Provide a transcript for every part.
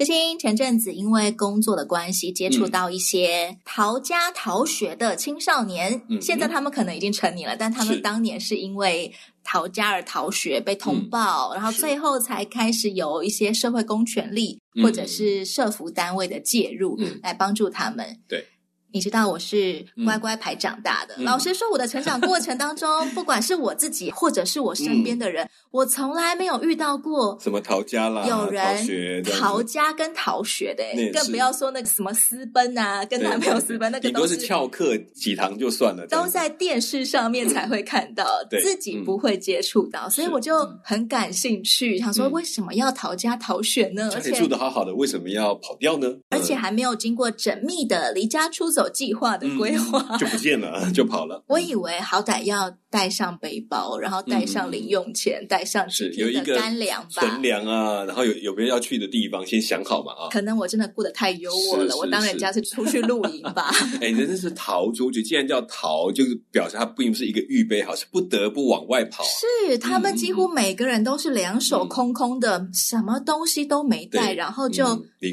知青前阵子因为工作的关系，接触到一些逃家逃学的青少年。嗯，现在他们可能已经成年了，但他们当年是因为逃家而逃学，被通报，嗯，然后最后才开始有一些社会公权力或者是社服单位的介入，嗯，来帮助他们。对。你知道我是乖乖牌长大的。嗯、老实说，我的成长过程当中，不管是我自己或者是我身边的人，嗯、我从来没有遇到过什么逃家啦，有人逃家跟逃学的，更不要说那个什么私奔啊，跟男朋友私奔，那个都是翘课几堂就算了，都在电视上面才会看到，嗯、自己不会接触到，所以我就很感兴趣，想说为什么要逃家逃学呢？而且住的好好的，为什么要跑掉呢？而且还没有经过缜密的离家出走。有计划的规划、嗯、就不见了，就跑了。我以为好歹要带上背包，然后带上零用钱，带、嗯、上几天的干粮吧，存粮啊，然后有有没有要去的地方，先想好嘛啊。可能我真的过得太优渥了，我当人家是出去露营吧。哎，人家是逃出去，既然叫逃，就是表示他并不是一个预备好，是不得不往外跑。是他们几乎每个人都是两手空空的，嗯、什么东西都没带，然后就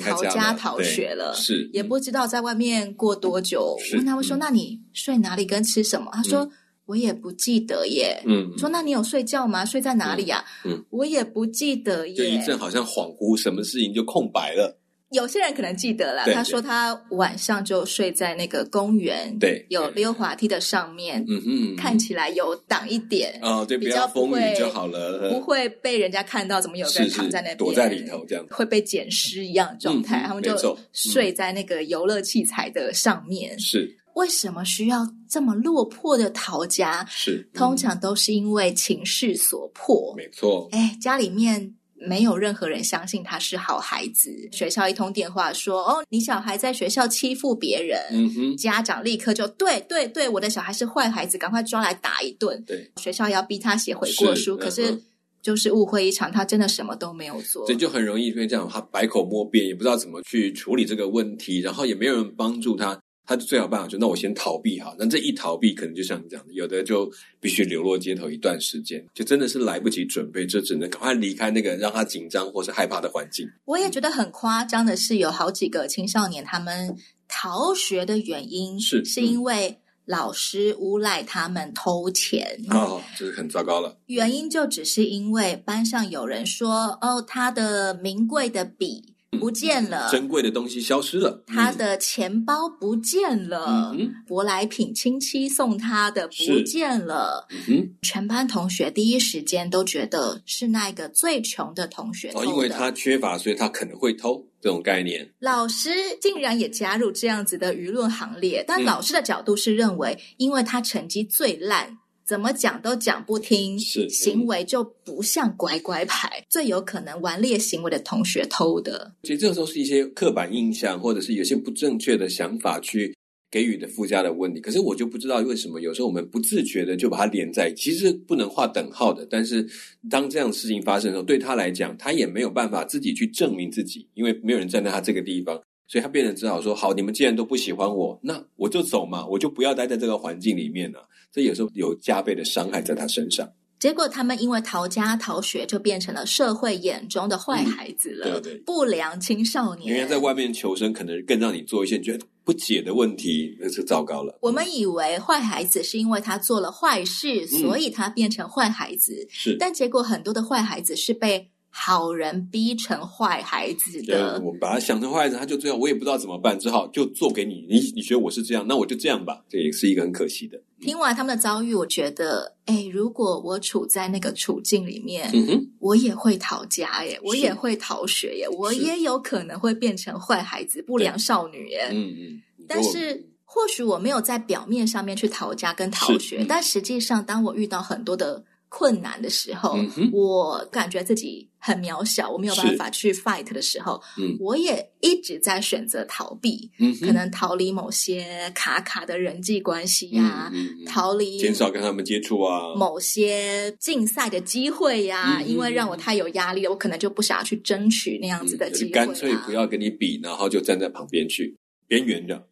逃家逃学了。是也不知道在外面过多。多久？问他们说：“那你睡哪里跟吃什么？”他说：“我也不记得耶。”嗯，说：“那你有睡觉吗？睡在哪里呀？”嗯，我也不记得耶。就一阵好像恍惚，什么事情就空白了。有些人可能记得了，他说他晚上就睡在那个公园，对，有溜滑梯的上面，嗯嗯，看起来有挡一点哦，对，比较风雨就好了，不会被人家看到，怎么有个人躺在那边躲在里头这样，会被捡尸一样的状态，他们就睡在那个游乐器材的上面。是为什么需要这么落魄的逃家？是通常都是因为情势所迫，没错。哎，家里面。没有任何人相信他是好孩子。学校一通电话说：“哦，你小孩在学校欺负别人。”嗯哼，家长立刻就对对对，我的小孩是坏孩子，赶快抓来打一顿。对，学校要逼他写悔过书，可是就是误会一场，他真的什么都没有做。所以就很容易因为这样，他百口莫辩，也不知道怎么去处理这个问题，然后也没有人帮助他。他就最好办法就那我先逃避哈，那这一逃避可能就像你讲的，有的就必须流落街头一段时间，就真的是来不及准备，就只能赶快离开那个让他紧张或是害怕的环境。我也觉得很夸张的是，有好几个青少年他们逃学的原因是是因为老师诬赖他们偷钱哦，这是很糟糕了。原因就只是因为班上有人说哦，他的名贵的笔。不见了，珍贵的东西消失了。他的钱包不见了，嗯、舶来品亲戚送他的不见了。嗯，全班同学第一时间都觉得是那个最穷的同学偷的。哦，因为他缺乏，所以他可能会偷这种概念。老师竟然也加入这样子的舆论行列，但老师的角度是认为，因为他成绩最烂。怎么讲都讲不听，是行为就不像乖乖牌，最有可能顽劣行为的同学偷的。其实这个时候是一些刻板印象，或者是有些不正确的想法去给予的附加的问题。可是我就不知道为什么有时候我们不自觉的就把它连在，其实不能画等号的。但是当这样的事情发生的时候，对他来讲，他也没有办法自己去证明自己，因为没有人站在他这个地方。所以他变得只好说：“好，你们既然都不喜欢我，那我就走嘛，我就不要待在这个环境里面了。”这有时候有加倍的伤害在他身上。结果他们因为逃家逃学，就变成了社会眼中的坏孩子了，嗯、对对，不良青少年。因为在外面求生，可能更让你做一些觉得不解的问题，那是糟糕了。我们以为坏孩子是因为他做了坏事，嗯、所以他变成坏孩子。是，但结果很多的坏孩子是被。好人逼成坏孩子的，我把他想成坏孩子，他就这样，我也不知道怎么办，只好就做给你。你你觉得我是这样，那我就这样吧。这也是一个很可惜的。听完他们的遭遇，我觉得，哎，如果我处在那个处境里面，嗯，我也会逃家耶，我也会逃学耶，我也有可能会变成坏孩子、不良少女耶。嗯嗯。但是或许我没有在表面上面去逃家跟逃学，但实际上，当我遇到很多的。困难的时候，嗯、我感觉自己很渺小，我没有办法去 fight 的时候，嗯，我也一直在选择逃避，嗯，可能逃离某些卡卡的人际关系呀、啊嗯嗯，逃离减少跟他们接触啊，某些竞赛的机会呀、因为让我太有压力了，我可能就不想要去争取那样子的机会、啊，干脆不要跟你比，然后就站在旁边去边缘的。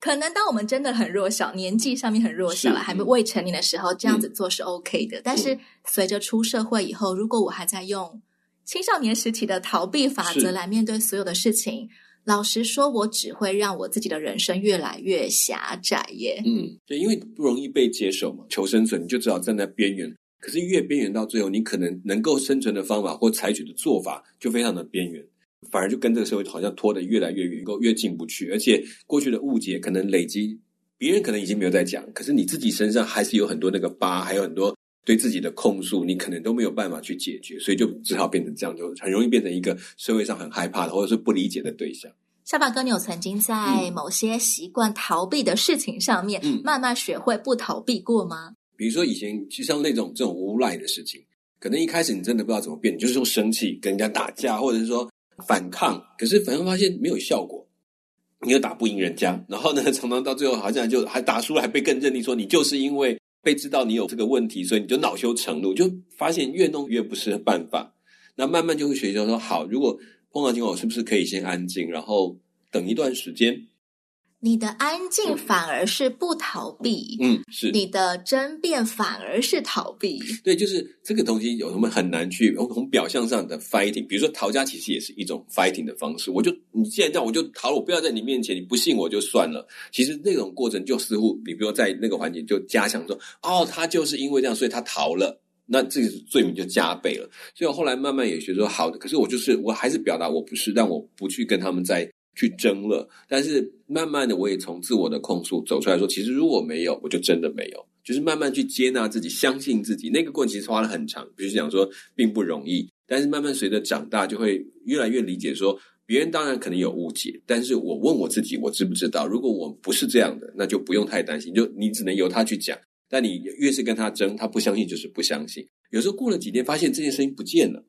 可能当我们真的很弱小，年纪上面很弱小，还没未成年的时候，这样子做是 OK 的。嗯、但是随着出社会以后，如果我还在用青少年时期的逃避法则来面对所有的事情，老实说，我只会让我自己的人生越来越狭窄耶。嗯，对，因为不容易被接受嘛，求生存，你就只好站在边缘。可是越边缘到最后，你可能能够生存的方法或采取的做法就非常的边缘。反而就跟这个社会好像拖得越来越远，够越进不去，而且过去的误解可能累积，别人可能已经没有在讲，可是你自己身上还是有很多那个疤，还有很多对自己的控诉，你可能都没有办法去解决，所以就只好变成这样，就很容易变成一个社会上很害怕的或者是不理解的对象。下巴哥，你有曾经在某些习惯逃避的事情上面，嗯，慢慢学会不逃避过吗？比如说以前就像那种这种无赖的事情，可能一开始你真的不知道怎么变，你就是用生气跟人家打架，或者是说。反抗，可是反而发现没有效果，你又打不赢人家，然后呢，常常到最后好像就还打输了，还被更认定说你就是因为被知道你有这个问题，所以你就恼羞成怒，就发现越弄越不是办法。那慢慢就会学习说，好，如果碰到情况，我是不是可以先安静，然后等一段时间。你的安静反而是不逃避，嗯，是你的争辩反而是逃避。对，就是这个东西有什么很难去从表象上的 fighting，比如说逃家，其实也是一种 fighting 的方式。我就你既然这样，我就逃了，我不要在你面前，你不信我就算了。其实那种过程就似乎，你比如说在那个环节就加强说，哦，他就是因为这样，所以他逃了，那这个罪名就加倍了。所以我后来慢慢也学说，好的，可是我就是我还是表达我不是，但我不去跟他们在。去争了，但是慢慢的，我也从自我的控诉走出来说，其实如果没有，我就真的没有，就是慢慢去接纳自己，相信自己。那个过程其实花了很长，比如讲说并不容易，但是慢慢随着长大，就会越来越理解说，别人当然可能有误解，但是我问我自己，我知不知道？如果我不是这样的，那就不用太担心，就你只能由他去讲。但你越是跟他争，他不相信就是不相信。有时候过了几天，发现这件事情不见了，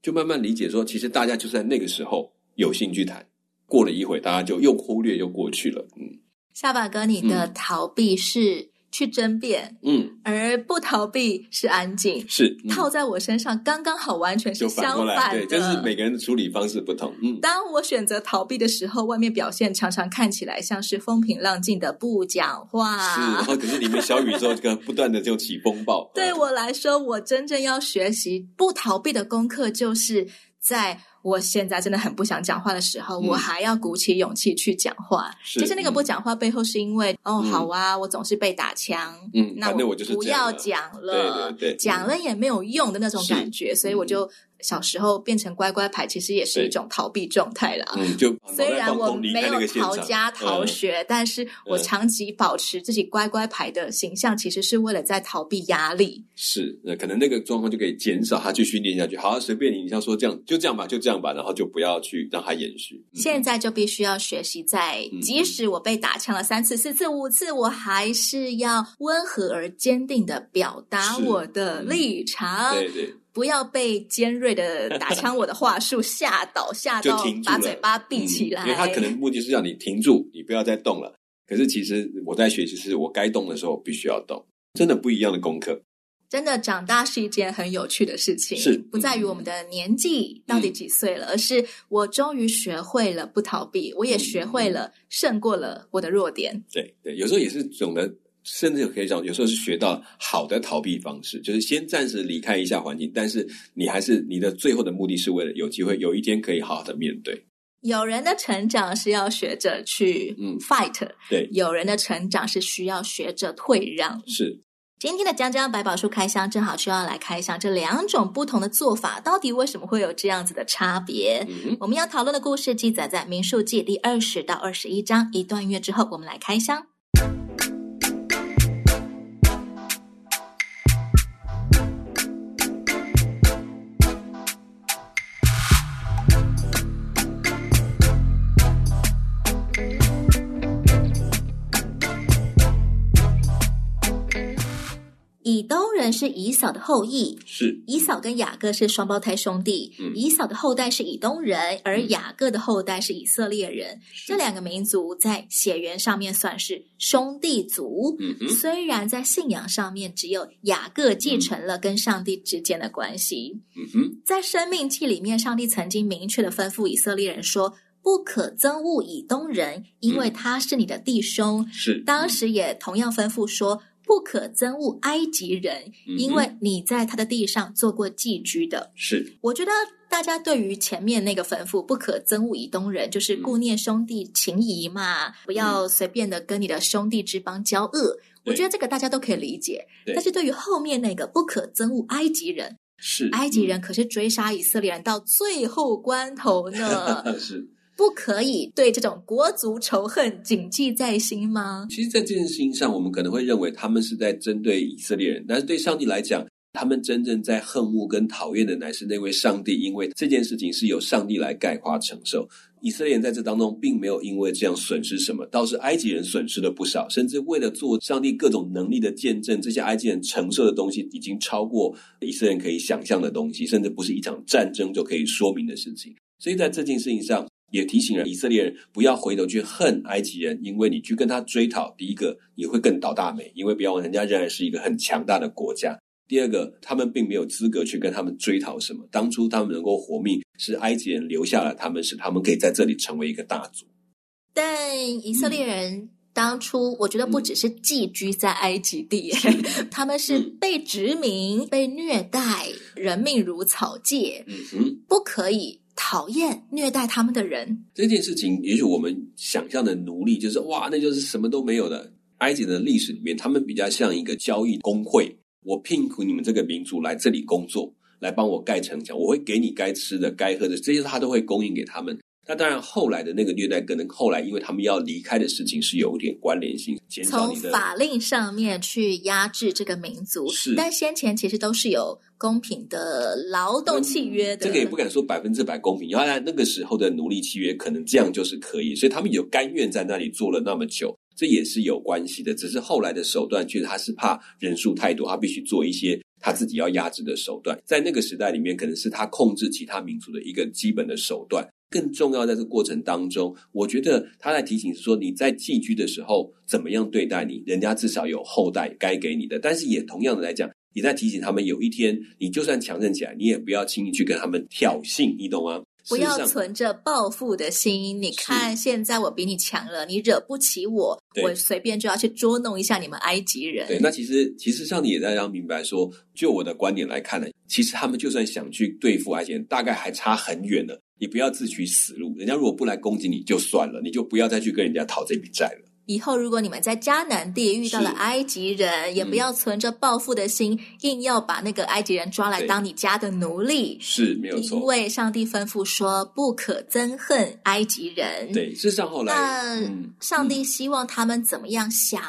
就慢慢理解说，其实大家就在那个时候有兴趣谈。过了一会，大家就又忽略又过去了。嗯，下巴哥，你的逃避是去争辩，嗯，而不逃避是安静，是、嗯、套在我身上刚刚好，完全是相反的。反对，就是每个人的处理方式不同。嗯，当我选择逃避的时候，外面表现常常看起来像是风平浪静的不讲话，是，然后可是里面小宇宙这个不断的就起风暴。对我来说，我真正要学习不逃避的功课，就是在。我现在真的很不想讲话的时候，嗯、我还要鼓起勇气去讲话。是，其实那个不讲话背后是因为，嗯、哦，好啊，我总是被打枪，嗯，那我就不要讲了，对对对，讲了也没有用的那种感觉，所以我就。小时候变成乖乖牌，其实也是一种逃避状态了。嗯，就虽然我没有逃家逃学，嗯，但是我长期保持自己乖乖牌的形象，其实是为了在逃避压力。是，那可能那个状况就可以减少他去训练下去。好，随便你，你像说这样，就这样吧，就这样吧，然后就不要去让他延续。嗯、现在就必须要学习在，在即使我被打枪了三次、四次、五次，我还是要温和而坚定的表达我的立场。对对。不要被尖锐的打枪我的话术吓倒，吓到把嘴巴闭起来。嗯，因为他可能目的是让你停住，你不要再动了。可是其实我在学习，是我该动的时候必须要动，真的不一样的功课。真的长大是一件很有趣的事情，是不在于我们的年纪到底几岁了，嗯，而是我终于学会了不逃避，我也学会了胜过了我的弱点。对对，有时候也是懂得。甚至可以讲，有时候是学到好的逃避方式，就是先暂时离开一下环境，但是你还是你的最后的目的是为了有机会有一天可以好好的面对。有人的成长是要学着去嗯 fight，嗯，对；有人的成长是需要学着退让。是。今天的江江百宝书开箱，正好需要来开箱这两种不同的做法，到底为什么会有这样子的差别？嗯、我们要讨论的故事记载在《民数记》第二十到二十一章。一段音乐之后，我们来开箱。是以扫的后裔，是以扫跟雅各是双胞胎兄弟，嗯、以扫的后代是以东人，而雅各的后代是以色列人。嗯、这两个民族在血缘上面算是兄弟族，嗯、哼虽然在信仰上面只有雅各继承了跟上帝之间的关系。嗯、哼在生命记里面，上帝曾经明确的吩咐以色列人说。不可憎恶以东人，因为他是你的弟兄。嗯、是，当时也同样吩咐说，不可憎恶埃及人，嗯、因为你在他的地上做过寄居的。是，我觉得大家对于前面那个吩咐，不可憎恶以东人，就是顾念兄弟情谊嘛，嗯、不要随便的跟你的兄弟之邦交恶。嗯、我觉得这个大家都可以理解。但是对于后面那个不可憎恶埃及人，是埃及人可是追杀以色列人到最后关头呢。是。不可以对这种国族仇恨谨记在心吗？其实，在这件事情上，我们可能会认为他们是在针对以色列人，但是对上帝来讲，他们真正在恨恶跟讨厌的乃是那位上帝，因为这件事情是由上帝来概括承受。以色列人在这当中并没有因为这样损失什么，倒是埃及人损失了不少，甚至为了做上帝各种能力的见证，这些埃及人承受的东西已经超过以色列人可以想象的东西，甚至不是一场战争就可以说明的事情。所以在这件事情上，也提醒了以色列人不要回头去恨埃及人，因为你去跟他追讨，第一个你会更倒大霉，因为不要忘，人家仍然是一个很强大的国家；第二个，他们并没有资格去跟他们追讨什么。当初他们能够活命，是埃及人留下了他们，使他们可以在这里成为一个大族。但以色列人当初，我觉得不只是寄居在埃及地，嗯、他们是被殖民、嗯、被虐待，人命如草芥，嗯哼，不可以。讨厌虐待他们的人这件事情，也许我们想象的奴隶就是哇，那就是什么都没有的。埃及的历史里面，他们比较像一个交易工会。我聘雇你们这个民族来这里工作，来帮我盖城墙，我会给你该吃的、该喝的，这些他都会供应给他们。那当然，后来的那个虐待，可能后来因为他们要离开的事情是有点关联性，从法令上面去压制这个民族。是，但先前其实都是有公平的劳动契约的。这个也不敢说百分之百公平，原来那个时候的奴隶契约可能这样就是可以，所以他们有甘愿在那里做了那么久，这也是有关系的。只是后来的手段，其实他是怕人数太多，他必须做一些他自己要压制的手段。在那个时代里面，可能是他控制其他民族的一个基本的手段。更重要，在这个过程当中，我觉得他在提醒是说，你在寄居的时候怎么样对待你，人家至少有后代该给你的。但是也同样的来讲，你在提醒他们，有一天你就算强盛起来，你也不要轻易去跟他们挑衅，你懂吗？不要存着报复的心。你看，现在我比你强了，你惹不起我，我随便就要去捉弄一下你们埃及人。对，那其实其实上帝也在让明白说，就我的观点来看呢，其实他们就算想去对付埃及人，大概还差很远了。你不要自取死路，人家如果不来攻击你就算了，你就不要再去跟人家讨这笔债了。以后如果你们在迦南地遇到了埃及人，也不要存着报复的心，嗯、硬要把那个埃及人抓来当你家的奴隶。是没有错，因为上帝吩咐说不可憎恨埃及人。对，事实上后来，那、嗯、上帝希望他们怎么样想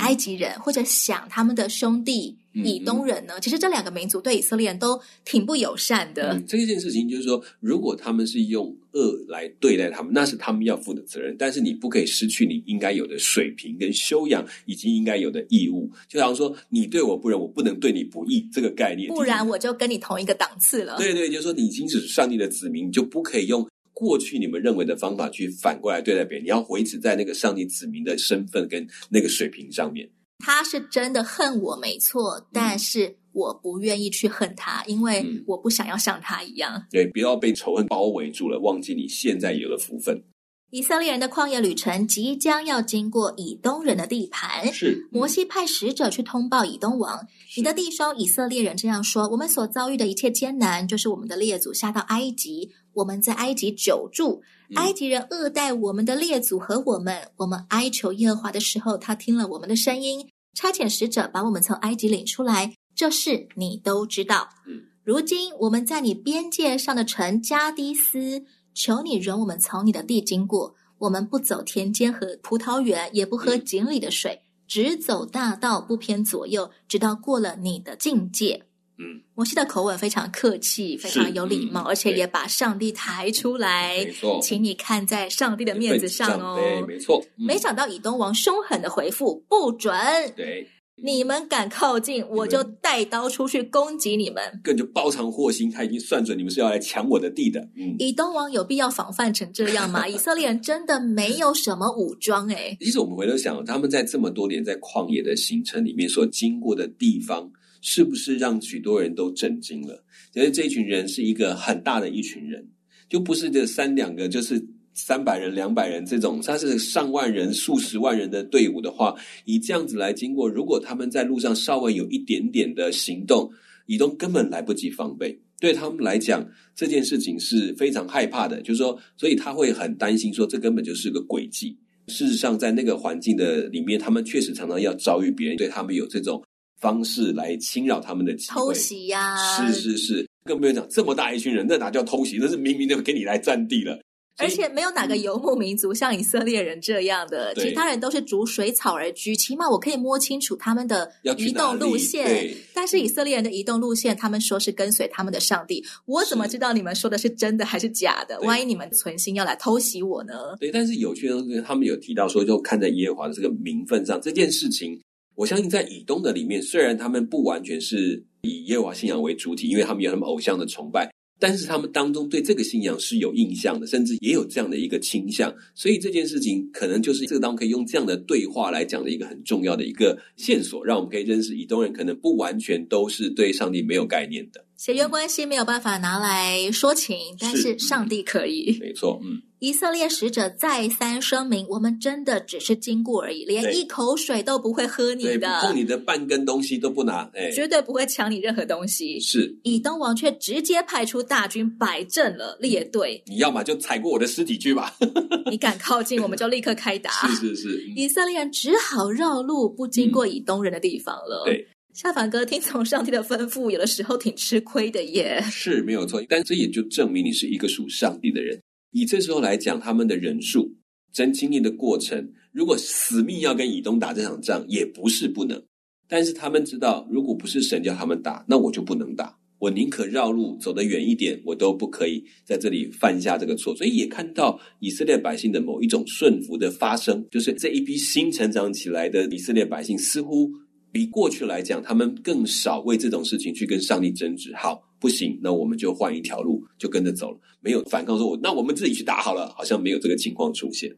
埃及人，嗯、或者想他们的兄弟。以东人呢？其实这两个民族对以色列人都挺不友善的。嗯，这件事情就是说，如果他们是用恶来对待他们，那是他们要负的责任。但是你不可以失去你应该有的水平跟修养，以及应该有的义务。就好像说，你对我不仁，我不能对你不义，这个概念。不然我就跟你同一个档次了。对对，就是说，你已经是上帝的子民，你就不可以用过去你们认为的方法去反过来对待别人。你要维持在那个上帝子民的身份跟那个水平上面。他是真的恨我，没错，但是我不愿意去恨他，因为我不想要像他一样。嗯、对，不要被仇恨包围住了，忘记你现在有了福分。以色列人的旷野旅程即将要经过以东人的地盘，是摩西派使者去通报以东王：“你的弟兄以色列人这样说：我们所遭遇的一切艰难，就是我们的列祖下到埃及，我们在埃及久住，埃及人恶待我们的列祖和我们。我们哀求耶和华的时候，他听了我们的声音。”差遣使者把我们从埃及领出来，这事你都知道。嗯，如今我们在你边界上的城加迪斯，求你容我们从你的地经过。我们不走田间和葡萄园，也不喝井里的水，嗯、只走大道，不偏左右，直到过了你的境界。嗯，摩西的口吻非常客气，非常有礼貌，嗯、而且也把上帝抬出来，没错，请你看在上帝的面子上哦。对，没错。嗯、没想到以东王凶狠的回复：不准。对，你们敢靠近，我就带刀出去攻击你们。更就包藏祸心，他已经算准你们是要来抢我的地的。嗯，以东王有必要防范成这样吗？以色列人真的没有什么武装哎、欸、其实我们回头想，他们在这么多年在旷野的行程里面所经过的地方，是不是让许多人都震惊了？因为这群人是一个很大的一群人，就不是这三两个，就是。三百人、两百人这种，他是上万人、数十万人的队伍的话，以这样子来经过，如果他们在路上稍微有一点点的行动，以东根本来不及防备。对他们来讲，这件事情是非常害怕的，就是说，所以他会很担心，说这根本就是个诡计。事实上，在那个环境的里面，他们确实常常要遭遇别人对他们有这种方式来侵扰他们的机会。偷袭呀、啊！是是是，更不用讲这么大一群人，那哪叫偷袭？那是明明就给你来占地了。而且没有哪个游牧民族像以色列人这样的，其他人都是逐水草而居，起码我可以摸清楚他们的移动路线。但是以色列人的移动路线，他们说是跟随他们的上帝，我怎么知道你们说的是真的还是假的？万一你们存心要来偷袭我呢？对，但是有趣的是，他们有提到说，就看在耶和华的这个名分上，这件事情，我相信在以东的里面，虽然他们不完全是以耶和华信仰为主体，因为他们有他们偶像的崇拜。但是他们当中对这个信仰是有印象的，甚至也有这样的一个倾向，所以这件事情可能就是这个当中可以用这样的对话来讲的一个很重要的一个线索，让我们可以认识以东人可能不完全都是对上帝没有概念的。血缘关系没有办法拿来说情，但是上帝可以。没错，嗯。以色列使者再三声明：“我们真的只是经过而已，连一口水都不会喝你的，你的半根东西都不拿，哎，绝对不会抢你任何东西。”是。以东王却直接派出大军摆阵了列队。你要么就踩过我的尸体去吧，你敢靠近，我们就立刻开打。是是是。以色列人只好绕路，不经过以东人的地方了。嗯、对。夏凡哥听从上帝的吩咐，有的时候挺吃亏的耶。是没有错，但这也就证明你是一个属上帝的人。以这时候来讲，他们的人数、真经历的过程，如果死命要跟以东打这场仗，也不是不能。但是他们知道，如果不是神叫他们打，那我就不能打。我宁可绕路走得远一点，我都不可以在这里犯下这个错。所以也看到以色列百姓的某一种顺服的发生，就是这一批新成长起来的以色列百姓，似乎。比过去来讲，他们更少为这种事情去跟上帝争执。好，不行，那我们就换一条路，就跟着走了，没有反抗说，我那我们自己去打好了，好像没有这个情况出现。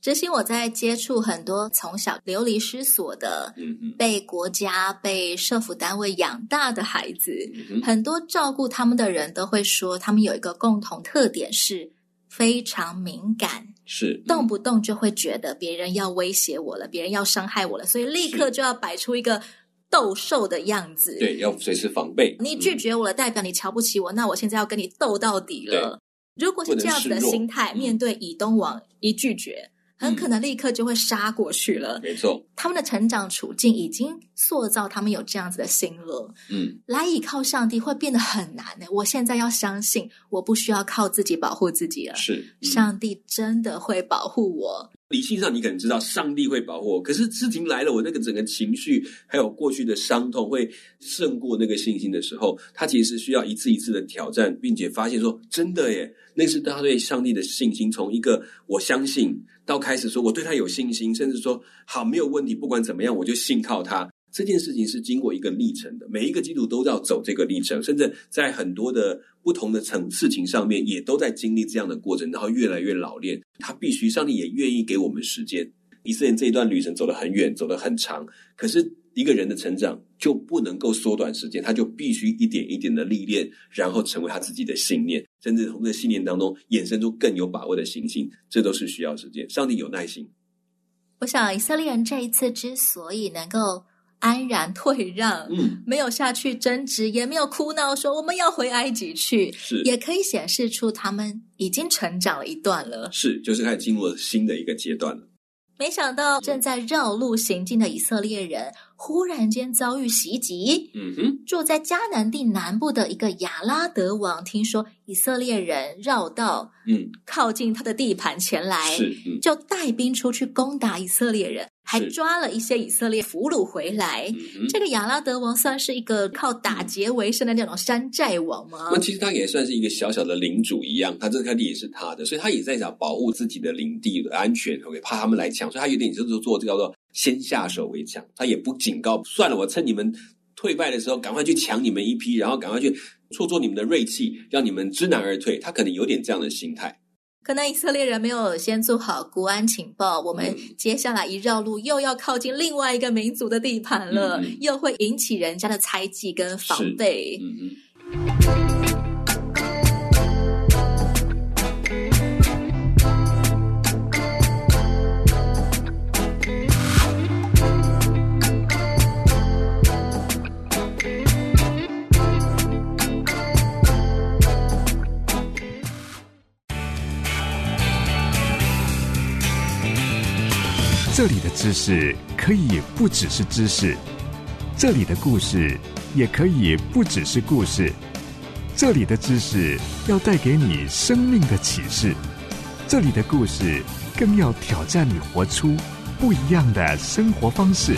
执行我在接触很多从小流离失所的，嗯嗯，被国家、被社福单位养大的孩子，嗯，很多照顾他们的人都会说，他们有一个共同特点是非常敏感。是动不动就会觉得别人要威胁我了，别人要伤害我了，所以立刻就要摆出一个斗兽的样子。对，要随时防备。你拒绝我了，代表你瞧不起我，那我现在要跟你斗到底了。如果是这样子的心态，面对以东王一拒绝。很可能立刻就会杀过去了。没错，他们的成长处境已经塑造他们有这样子的心了。嗯，来依靠上帝会变得很难呢。我现在要相信，我不需要靠自己保护自己了。是，上帝真的会保护我。理性上你可能知道上帝会保护我，可是事情来了，我那个整个情绪还有过去的伤痛会胜过那个信心的时候，他其实需要一次一次的挑战，并且发现说真的耶，那是他对上帝的信心，从一个我相信。到开始说我对他有信心，甚至说好没有问题，不管怎么样我就信靠他。这件事情是经过一个历程的，每一个基督徒都要走这个历程，甚至在很多的不同的层事情上面也都在经历这样的过程，然后越来越老练。他必须，上帝也愿意给我们时间。以色列这一段旅程走得很远，走得很长，可是。一个人的成长就不能够缩短时间，他就必须一点一点的历练，然后成为他自己的信念，甚至从这信念当中衍生出更有把握的信心，这都是需要时间。上帝有耐心。我想以色列人这一次之所以能够安然退让，嗯，没有下去争执，也没有哭闹说我们要回埃及去，是，也可以显示出他们已经成长了一段了。是，就是开始进入了新的一个阶段了。没想到正在绕路行进的以色列人，忽然间遭遇袭击。嗯哼，住在迦南地南部的一个亚拉德王，听说以色列人绕道，嗯，靠近他的地盘前来，是，嗯，就带兵出去攻打以色列人。还抓了一些以色列俘虏回来。这个亚拉德王算是一个靠打劫为生的那种山寨王吗？那其实他也算是一个小小的领主一样，他这块地也是他的，所以他也在想保护自己的领地的安全，，OK，怕他们来抢，所以他有点就是做这个叫做先下手为强，他也不警告，算了，我趁你们退败的时候，赶快去抢你们一批，然后赶快去挫挫你们的锐气，让你们知难而退。他可能有点这样的心态。可能以色列人没有先做好国安情报，我们接下来一绕路又要靠近另外一个民族的地盘了，嗯、又会引起人家的猜忌跟防备。这里的知识可以不只是知识，这里的故事也可以不只是故事，这里的知识要带给你生命的启示，这里的故事更要挑战你活出不一样的生活方式。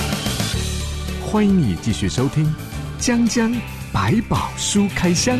欢迎你继续收听《江江百宝书开箱》。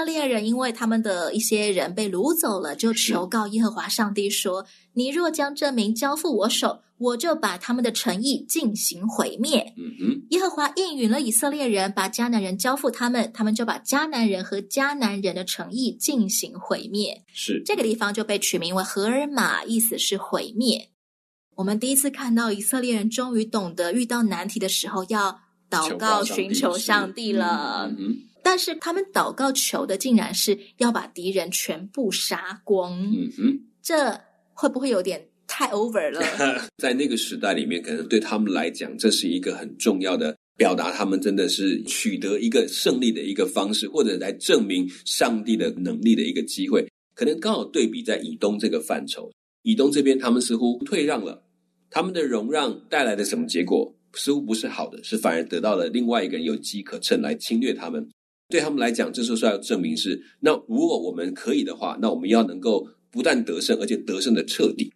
色列人因为他们的一些人被掳走了，就求告耶和华上帝说：“你若将这民交付我手，我就把他们的诚意进行毁灭。”嗯哼，耶和华应允了以色列人，把迦南人交付他们，他们就把迦南人和迦南人的诚意进行毁灭。是这个地方就被取名为荷尔玛，意思是毁灭。我们第一次看到以色列人终于懂得遇到难题的时候要祷告寻求上帝了。但是他们祷告求的竟然是要把敌人全部杀光，嗯哼，这会不会有点太 over 了？在那个时代里面，可能对他们来讲，这是一个很重要的表达，他们真的是取得一个胜利的一个方式，或者来证明上帝的能力的一个机会。可能刚好对比在以东这个范畴，以东这边他们似乎退让了，他们的容让带来的什么结果？似乎不是好的，是反而得到了另外一个人有机可乘来侵略他们。对他们来讲，这时候是要证明是，那如果我们可以的话，那我们要能够不但得胜，而且得胜的彻底。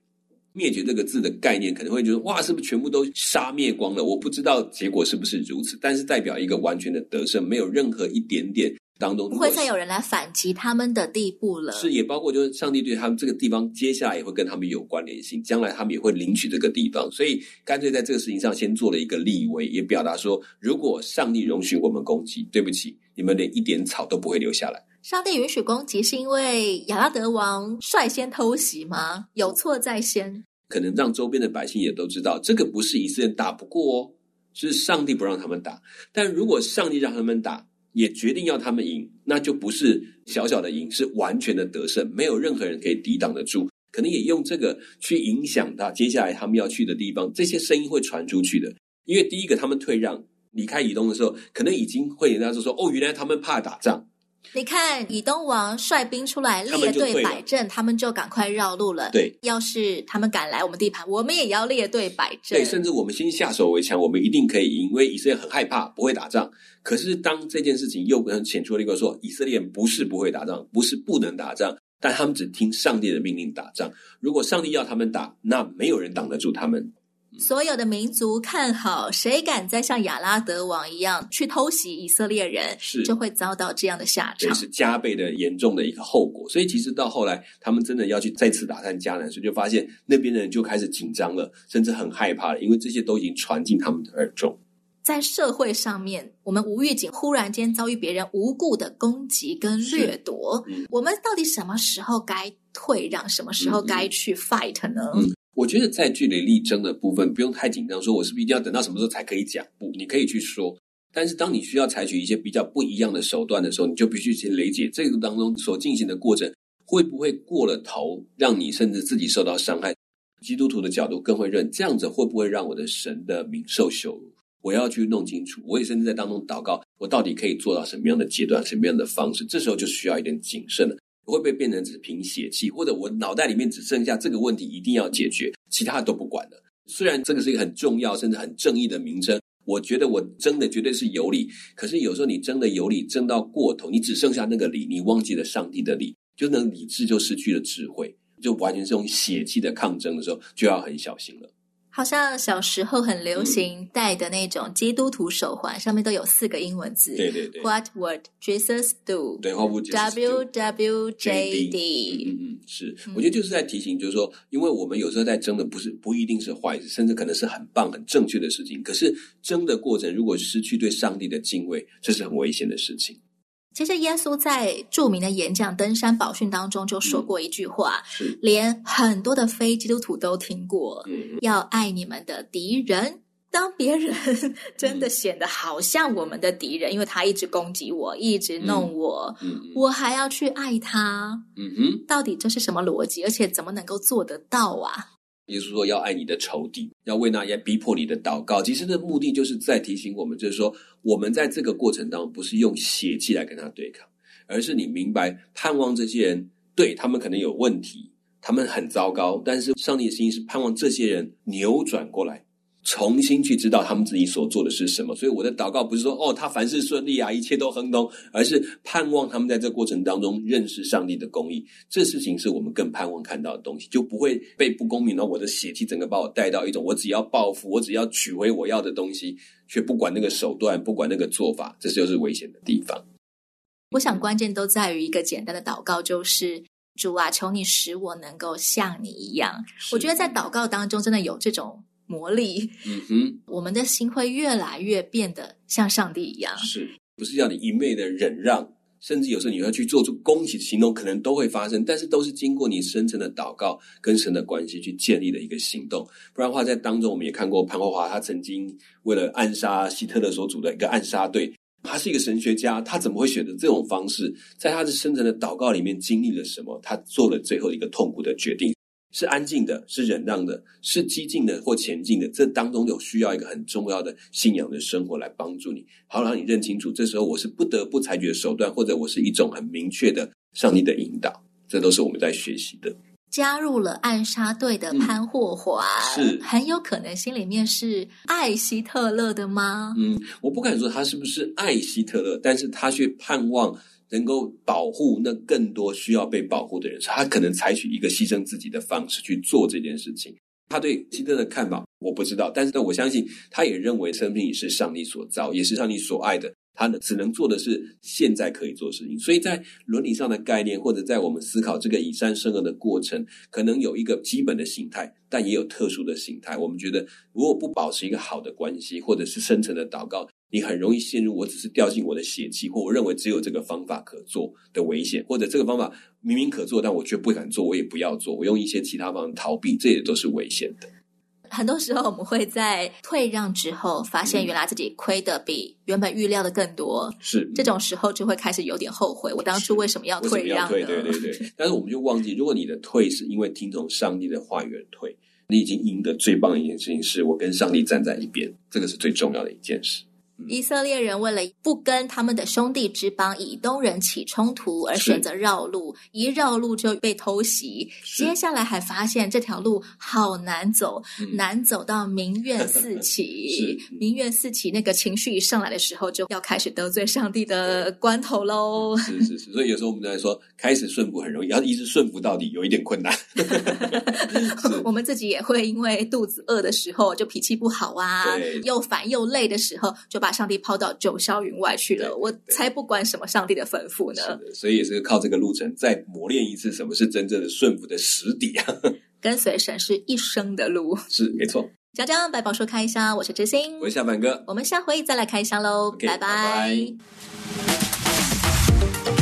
灭绝这个字的概念，可能会觉得哇，是不是全部都杀灭光了？我不知道结果是不是如此，但是代表一个完全的得胜，没有任何一点点。当中不会再有人来反击他们的地步了。是，也包括就是上帝对他们这个地方，接下来也会跟他们有关联性，将来他们也会领取这个地方，所以干脆在这个事情上先做了一个立威，也表达说，如果上帝容许我们攻击，对不起，你们连一点草都不会留下来。上帝允许攻击，是因为亚拉德王率先偷袭吗？有错在先，可能让周边的百姓也都知道，这个不是以色列打不过哦，是上帝不让他们打。但如果上帝让他们打，也决定要他们赢，那就不是小小的赢，是完全的得胜，没有任何人可以抵挡得住。可能也用这个去影响到接下来他们要去的地方，这些声音会传出去的。因为第一个，他们退让离开以东的时候，可能已经会人家就说哦，原来他们怕打仗。你看，以东王率兵出来列队摆阵，他们就赶快绕路了。对，要是他们敢来我们地盘，我们也要列队摆阵。对，甚至我们先下手为强，我们一定可以赢，因为以色列很害怕，不会打仗。可是当这件事情又跟显出了一个说，以色列不是不会打仗，不是不能打仗，但他们只听上帝的命令打仗。如果上帝要他们打，那没有人挡得住他们。所有的民族看好，谁敢再像亚拉德王一样去偷袭以色列人，是就会遭到这样的下场，是加倍的严重的一个后果。所以，其实到后来，他们真的要去再次打探迦南，所以就发现那边的人就开始紧张了，甚至很害怕了，因为这些都已经传进他们的耳中。在社会上面，我们无预警忽然间遭遇别人无故的攻击跟掠夺，嗯、我们到底什么时候该退让，什么时候该去 fight 呢？我觉得在据理力争的部分不用太紧张，说我是不是一定要等到什么时候才可以讲？不，你可以去说。但是当你需要采取一些比较不一样的手段的时候，你就必须去理解这个当中所进行的过程会不会过了头，让你甚至自己受到伤害。基督徒的角度更会认这样子会不会让我的神的名受羞辱？我要去弄清楚。我也甚至在当中祷告，我到底可以做到什么样的阶段，什么样的方式？这时候就需要一点谨慎了。会不会变成只凭血气，或者我脑袋里面只剩下这个问题一定要解决，其他都不管了？虽然这个是一个很重要甚至很正义的名称，我觉得我争的绝对是有理。可是有时候你争的有理，争到过头，你只剩下那个理，你忘记了上帝的理，就那理智就失去了智慧，就完全是用血气的抗争的时候，就要很小心了。好像小时候很流行戴的那种基督徒手环，嗯、上面都有四个英文字。对对对。What would Jesus do？对，What would Jesus do？W W J D。嗯嗯，是。我觉得就是在提醒，就是说，因为我们有时候在争的不是不一定是坏事，甚至可能是很棒、很正确的事情。可是争的过程，如果失去对上帝的敬畏，这是很危险的事情。其实耶稣在著名的演讲登山宝训当中就说过一句话，是。连很多的非基督徒都听过，嗯，要爱你们的敌人。当别人 真的显得好像我们的敌人，因为他一直攻击我，一直弄我，我还要去爱他，嗯哼，到底这是什么逻辑？而且怎么能够做得到啊？也就是说，要爱你的仇敌，要为那些逼迫你的祷告。其实，的目的就是在提醒我们，就是说，我们在这个过程当中，不是用血气来跟他对抗，而是你明白，盼望这些人，对，他们可能有问题，他们很糟糕，但是上帝的心是盼望这些人扭转过来。重新去知道他们自己所做的是什么，所以我的祷告不是说哦，他凡事顺利啊，一切都亨通，而是盼望他们在这过程当中认识上帝的公义。这事情是我们更盼望看到的东西，就不会被不公平的我的血气整个把我带到一种我只要报复，我只要取回我要的东西，却不管那个手段，不管那个做法，这就是危险的地方。我想关键都在于一个简单的祷告，就是主啊，求你使我能够像你一样。我觉得在祷告当中真的有这种。魔力，嗯哼，我们的心会越来越变得像上帝一样，是不是要你一味的忍让？甚至有时候你要去做出攻击的行动，可能都会发生，但是都是经过你深层的祷告跟神的关系去建立的一个行动。不然的话，在当中我们也看过潘霍华，他曾经为了暗杀希特勒所组的一个暗杀队，他是一个神学家，他怎么会选择这种方式？在他的深层的祷告里面经历了什么？他做了最后一个痛苦的决定。是安静的，是忍让的，是激进的或前进的。这当中有需要一个很重要的信仰的生活来帮助你，好让你认清楚，这时候我是不得不采取的手段，或者我是一种很明确的上帝的引导。这都是我们在学习的。加入了暗杀队的潘霍华，嗯，是很有可能心里面是爱希特勒的吗？嗯，我不敢说他是不是爱希特勒，但是他却盼望。能够保护那更多需要被保护的人，他可能采取一个牺牲自己的方式去做这件事情。他对希特的看法我不知道，但是呢我相信他也认为生命是上帝所造，也是上帝所爱的。他呢，只能做的是现在可以做事情。所以在伦理上的概念，或者在我们思考这个以善生恶的过程，可能有一个基本的形态，但也有特殊的形态。我们觉得，如果不保持一个好的关系，或者是深层的祷告。你很容易陷入我只是掉进我的血气，或我认为只有这个方法可做的危险，或者这个方法明明可做，但我却不敢做，我也不要做，我用一些其他方法逃避，这也都是危险的。很多时候，我们会在退让之后，发现原来自己亏的比原本预料的更多，是这种时候就会开始有点后悔，我当初为什么要退让对对对。但是我们就忘记，如果你的退是因为听从上帝的话语而退，你已经赢得最棒的一件事情，是我跟上帝站在一边，这个是最重要的一件事。以色列人为了不跟他们的兄弟之邦以东人起冲突，而选择绕路，一绕路就被偷袭。接下来还发现这条路好难走，嗯、难走到民怨四起。民怨四起，那个情绪一上来的时候，就要开始得罪上帝的关头喽。是是是，所以有时候我们在说，开始顺服很容易，要一直顺服到底有一点困难。我们自己也会因为肚子饿的时候就脾气不好啊，又烦又累的时候就。把上帝抛到九霄云外去了，我才不管什么上帝的吩咐呢。所以也是靠这个路程再磨练一次，什么是真正的顺服的实底啊！跟随神是一生的路，是没错。讲讲百宝书开箱，我是知心，我是小半哥，我们下回再来开箱喽，okay, 拜拜。拜拜。